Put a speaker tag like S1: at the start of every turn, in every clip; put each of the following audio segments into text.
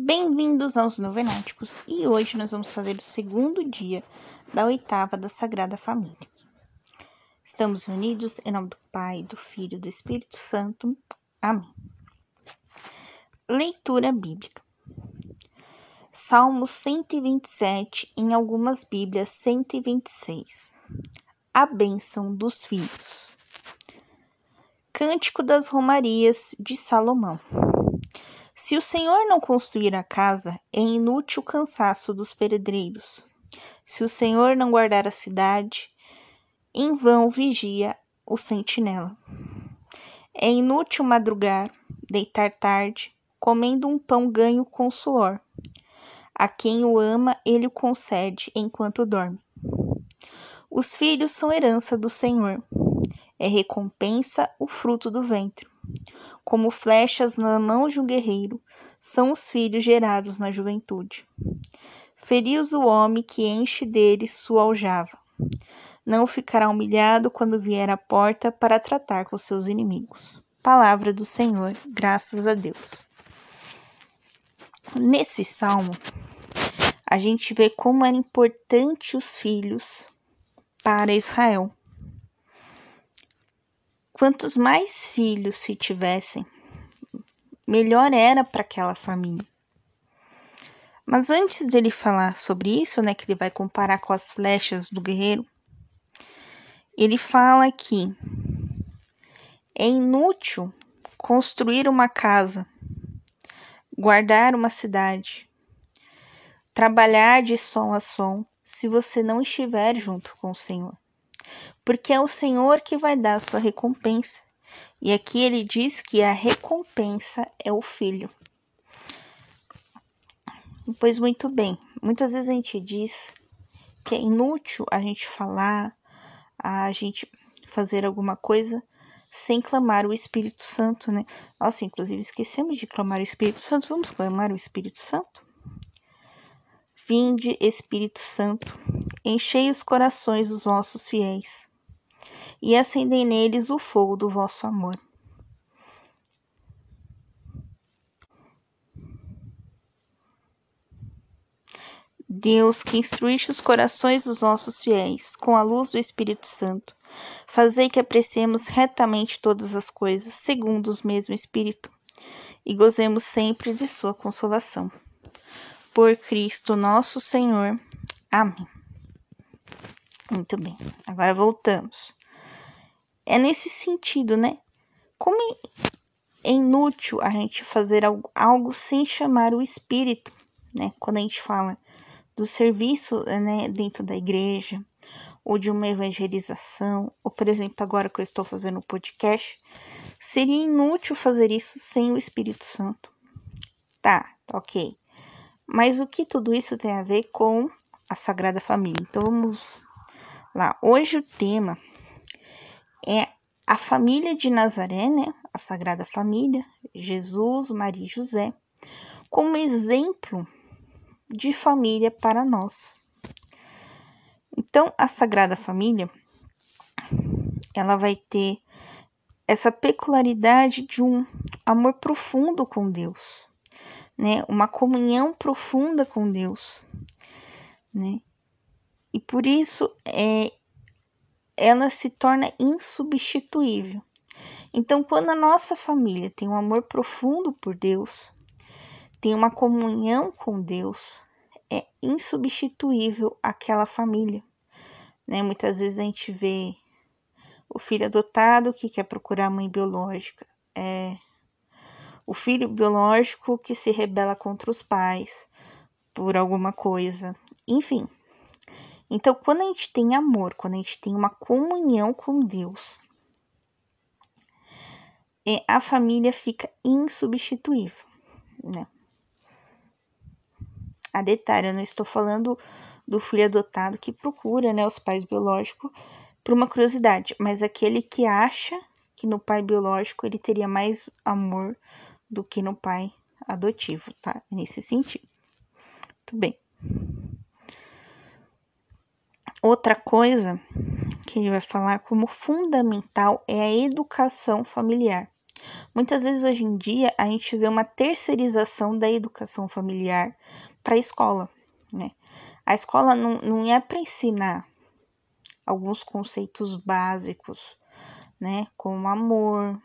S1: Bem-vindos aos Novenáticos e hoje nós vamos fazer o segundo dia da oitava da Sagrada Família. Estamos reunidos em nome do Pai, do Filho e do Espírito Santo. Amém. Leitura Bíblica. Salmo 127, em algumas Bíblias 126. A bênção dos filhos. Cântico das Romarias de Salomão. Se o Senhor não construir a casa, é inútil o cansaço dos pedreiros. Se o Senhor não guardar a cidade, em vão vigia o sentinela. É inútil madrugar, deitar tarde, comendo um pão ganho com suor. A quem o ama, ele o concede enquanto dorme. Os filhos são herança do Senhor. É recompensa o fruto do ventre como flechas na mão de um guerreiro, são os filhos gerados na juventude. Feriu-os o homem que enche deles sua aljava. Não ficará humilhado quando vier à porta para tratar com seus inimigos. Palavra do Senhor, graças a Deus. Nesse salmo, a gente vê como era importante os filhos para Israel. Quantos mais filhos se tivessem, melhor era para aquela família. Mas antes dele falar sobre isso, né, que ele vai comparar com as flechas do guerreiro, ele fala que é inútil construir uma casa, guardar uma cidade, trabalhar de som a som, se você não estiver junto com o Senhor porque é o Senhor que vai dar a sua recompensa. E aqui ele diz que a recompensa é o filho. Pois muito bem, muitas vezes a gente diz que é inútil a gente falar, a gente fazer alguma coisa sem clamar o Espírito Santo, né? Nossa, inclusive esquecemos de clamar o Espírito Santo. Vamos clamar o Espírito Santo? Vinde, Espírito Santo, enchei os corações dos vossos fiéis e acendei neles o fogo do vosso amor. Deus, que instruíste os corações dos nossos fiéis com a luz do Espírito Santo, fazei que apreciemos retamente todas as coisas, segundo o mesmo Espírito, e gozemos sempre de Sua consolação. Por Cristo nosso Senhor. Amém. Muito bem, agora voltamos é nesse sentido, né? Como é inútil a gente fazer algo, sem chamar o espírito, né? Quando a gente fala do serviço né, dentro da igreja, ou de uma evangelização, ou por exemplo, agora que eu estou fazendo o podcast, seria inútil fazer isso sem o Espírito Santo. Tá, tá ok. Mas o que tudo isso tem a ver com a Sagrada Família? Então vamos lá. Hoje o tema é a família de Nazaré, né? A Sagrada Família, Jesus, Maria e José, como exemplo de família para nós. Então, a Sagrada Família, ela vai ter essa peculiaridade de um amor profundo com Deus, né? Uma comunhão profunda com Deus, né? E por isso é ela se torna insubstituível. Então, quando a nossa família tem um amor profundo por Deus, tem uma comunhão com Deus, é insubstituível aquela família. Né? Muitas vezes a gente vê o filho adotado que quer procurar a mãe biológica, é o filho biológico que se rebela contra os pais por alguma coisa, enfim. Então, quando a gente tem amor, quando a gente tem uma comunhão com Deus, é, a família fica insubstituível, né? A detalhe, eu não estou falando do filho adotado que procura, né, os pais biológicos por uma curiosidade, mas aquele que acha que no pai biológico ele teria mais amor do que no pai adotivo, tá? Nesse sentido. Tudo bem. Outra coisa que ele vai falar como fundamental é a educação familiar. Muitas vezes hoje em dia a gente vê uma terceirização da educação familiar para a escola, né? A escola não, não é para ensinar alguns conceitos básicos, né? Como amor,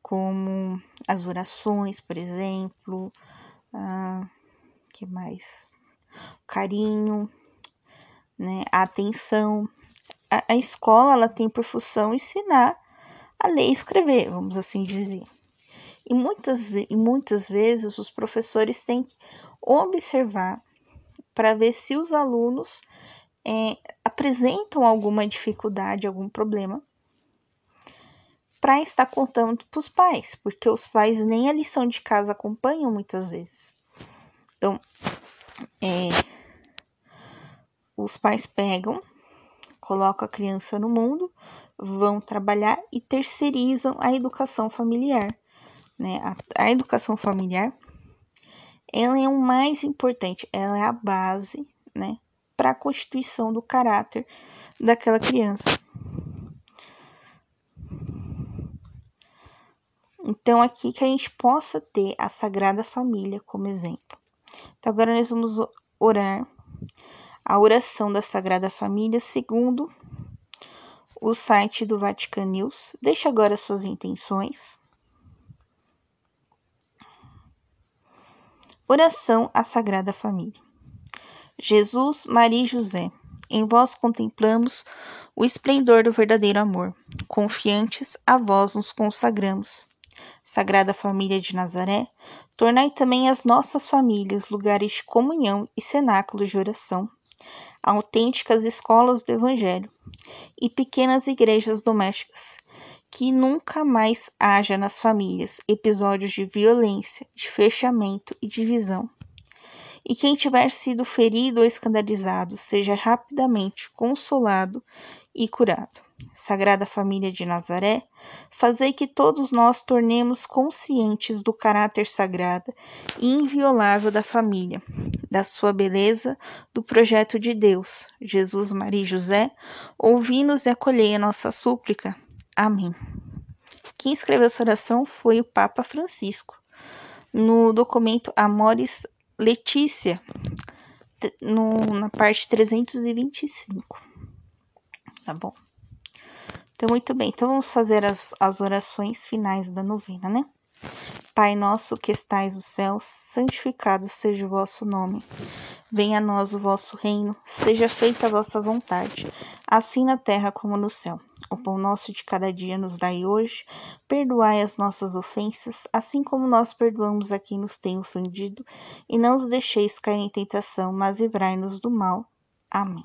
S1: como as orações, por exemplo, ah, que mais? Carinho, né? A atenção. A, a escola ela tem por função ensinar a ler e escrever, vamos assim dizer. E muitas, e muitas vezes os professores têm que observar para ver se os alunos é, apresentam alguma dificuldade, algum problema, para estar contando para os pais, porque os pais nem a lição de casa acompanham muitas vezes. Então, é, os pais pegam, colocam a criança no mundo, vão trabalhar e terceirizam a educação familiar. Né? A, a educação familiar ela é o mais importante, ela é a base né, para a constituição do caráter daquela criança. Então, aqui que a gente possa ter a Sagrada Família como exemplo. Então, agora nós vamos orar a oração da Sagrada Família segundo o site do Vatican News. Deixe agora suas intenções. Oração à Sagrada Família. Jesus, Maria e José, em vós contemplamos o esplendor do verdadeiro amor. Confiantes, a vós nos consagramos. Sagrada Família de Nazaré, tornai também as nossas famílias lugares de comunhão e cenáculos de oração autênticas escolas do Evangelho e pequenas igrejas domésticas, que nunca mais haja nas famílias episódios de violência, de fechamento e divisão. E quem tiver sido ferido ou escandalizado seja rapidamente consolado e curado. Sagrada Família de Nazaré, fazei que todos nós tornemos conscientes do caráter sagrado e inviolável da família, da sua beleza, do projeto de Deus. Jesus, Maria e José, ouvi-nos e acolhei a nossa súplica. Amém. Quem escreveu essa oração foi o Papa Francisco. No documento Amoris Letícia, no, na parte 325. Tá bom? Então, muito bem. Então, vamos fazer as, as orações finais da novena, né? Pai nosso que estais nos céus, santificado seja o vosso nome. Venha a nós o vosso reino, seja feita a vossa vontade, assim na terra como no céu. O pão nosso de cada dia nos dai hoje, perdoai as nossas ofensas, assim como nós perdoamos a quem nos tem ofendido, e não os deixeis cair em tentação, mas livrai-nos do mal. Amém.